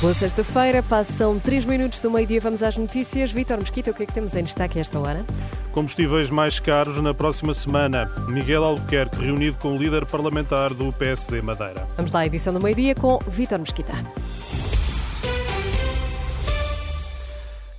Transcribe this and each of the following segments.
Boa sexta-feira, passam 3 minutos do meio-dia, vamos às notícias. Vítor Mesquita, o que é que temos em destaque a esta hora? Combustíveis mais caros na próxima semana. Miguel Albuquerque reunido com o líder parlamentar do PSD Madeira. Vamos lá, edição do meio-dia com Vítor Mesquita.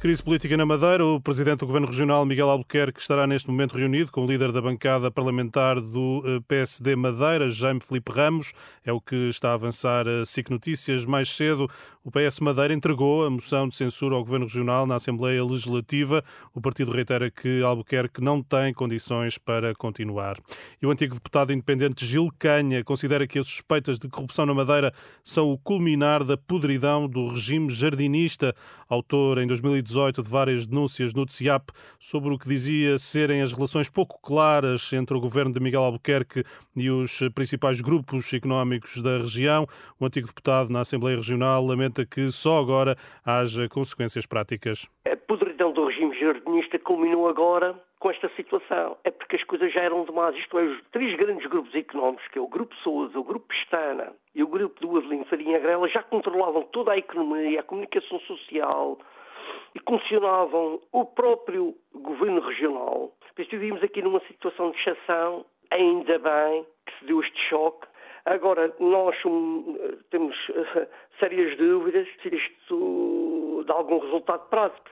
Crise política na Madeira. O presidente do Governo Regional, Miguel Albuquerque, estará neste momento reunido com o líder da bancada parlamentar do eh, PSD Madeira, Jaime Felipe Ramos. É o que está a avançar a SIC Notícias. Mais cedo, o PS Madeira entregou a moção de censura ao Governo Regional na Assembleia Legislativa. O partido reitera que Albuquerque não tem condições para continuar. E o antigo deputado independente Gil Canha considera que as suspeitas de corrupção na Madeira são o culminar da podridão do regime jardinista. Autor, em 2018, 2018 de várias denúncias no TCIAP sobre o que dizia serem as relações pouco claras entre o governo de Miguel Albuquerque e os principais grupos económicos da região. O antigo deputado na Assembleia Regional lamenta que só agora haja consequências práticas. A podridão do regime jardinista culminou agora com esta situação. É porque as coisas já eram demais. Isto é, os três grandes grupos económicos, que é o Grupo Sousa, o Grupo Pestana e o Grupo do Avelino Farinha Grela, já controlavam toda a economia, a comunicação social, e condicionavam o próprio governo regional. Estivemos aqui numa situação de exceção, ainda bem que se deu este choque. Agora, nós temos uh, sérias dúvidas se isto dá algum resultado prático.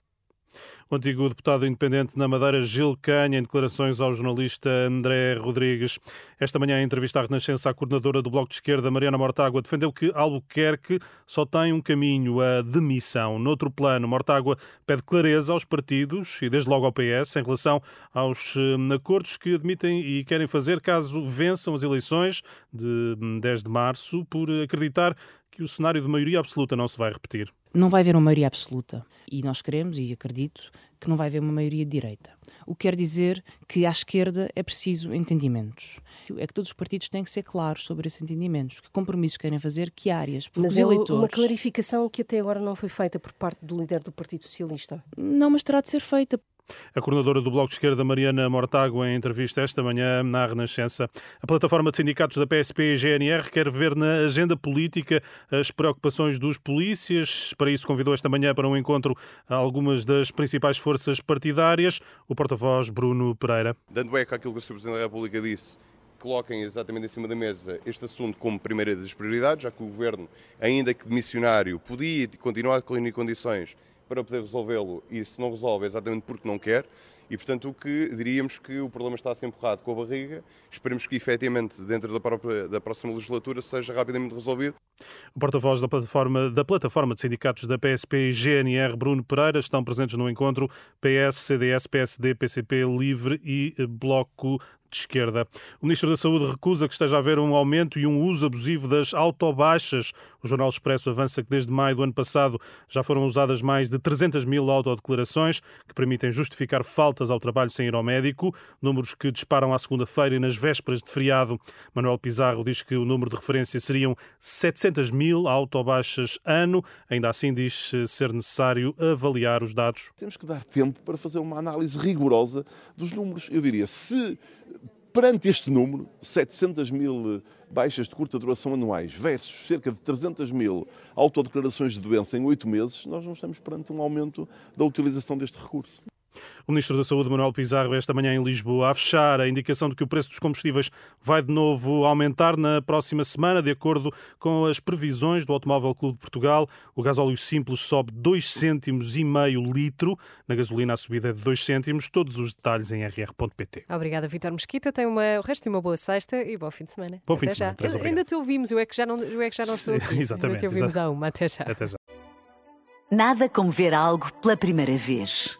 O antigo deputado independente na Madeira, Gil Canha, em declarações ao jornalista André Rodrigues. Esta manhã, em entrevista à Renascença, a coordenadora do Bloco de Esquerda, Mariana Mortágua, defendeu que Albuquerque só tem um caminho, a demissão. Noutro plano, Mortágua pede clareza aos partidos e desde logo ao PS em relação aos hum, acordos que admitem e querem fazer caso vençam as eleições de 10 hum, de março, por acreditar que o cenário de maioria absoluta não se vai repetir. Não vai haver uma maioria absoluta. E nós queremos, e acredito, que não vai haver uma maioria de direita. O que quer dizer que à esquerda é preciso entendimentos. É que todos os partidos têm que ser claros sobre esses entendimentos. Que compromissos querem fazer, que áreas. Porque mas é eleitores... uma clarificação que até agora não foi feita por parte do líder do Partido Socialista. Não, mas terá de ser feita. A coordenadora do Bloco de Esquerda, Mariana Mortágua, em entrevista esta manhã na Renascença. A plataforma de sindicatos da PSP e GNR quer ver na agenda política as preocupações dos polícias. Para isso, convidou esta manhã para um encontro algumas das principais forças partidárias. O porta-voz Bruno Pereira. Dando eco àquilo que o Sr. Presidente da República disse, coloquem exatamente em cima da mesa este assunto como primeira das prioridades, já que o Governo, ainda que missionário, podia continuar a reunir condições para poder resolvê-lo e se não resolve é exatamente porque não quer e portanto o que diríamos que o problema está a ser empurrado com a barriga, esperemos que efetivamente dentro da, própria, da próxima legislatura seja rapidamente resolvido. O porta-voz da plataforma, da plataforma de sindicatos da PSP e GNR, Bruno Pereira, estão presentes no encontro PS, CDS, PSD, PCP, Livre e Bloco de esquerda. O Ministro da Saúde recusa que esteja a haver um aumento e um uso abusivo das autobaixas. O Jornal Expresso avança que desde maio do ano passado já foram usadas mais de 300 mil autodeclarações que permitem justificar faltas ao trabalho sem ir ao médico, números que disparam à segunda-feira e nas vésperas de feriado. Manuel Pizarro diz que o número de referência seriam 700 mil autobaixas ano. Ainda assim diz ser necessário avaliar os dados. Temos que dar tempo para fazer uma análise rigorosa dos números. Eu diria, se Perante este número, 700 mil baixas de curta duração anuais versus cerca de 300 mil autodeclarações de doença em oito meses, nós não estamos perante um aumento da utilização deste recurso. O Ministro da Saúde, Manuel Pizarro, esta manhã em Lisboa, a fechar a indicação de que o preço dos combustíveis vai de novo aumentar na próxima semana, de acordo com as previsões do Automóvel Clube de Portugal. O gasóleo simples sobe 2 cêntimos e meio litro, na gasolina a subida é de 2 cêntimos. Todos os detalhes em rr.pt. Obrigada, Vitor Mesquita. Tem uma, o resto de uma boa sexta e bom fim de semana. Bom Até fim de semana. Já. Ainda te ouvimos, eu é que já não, eu é que já não sou aqui. Exatamente. Ainda te ouvimos exatamente. a uma. Até já. Até já. Nada como ver algo pela primeira vez.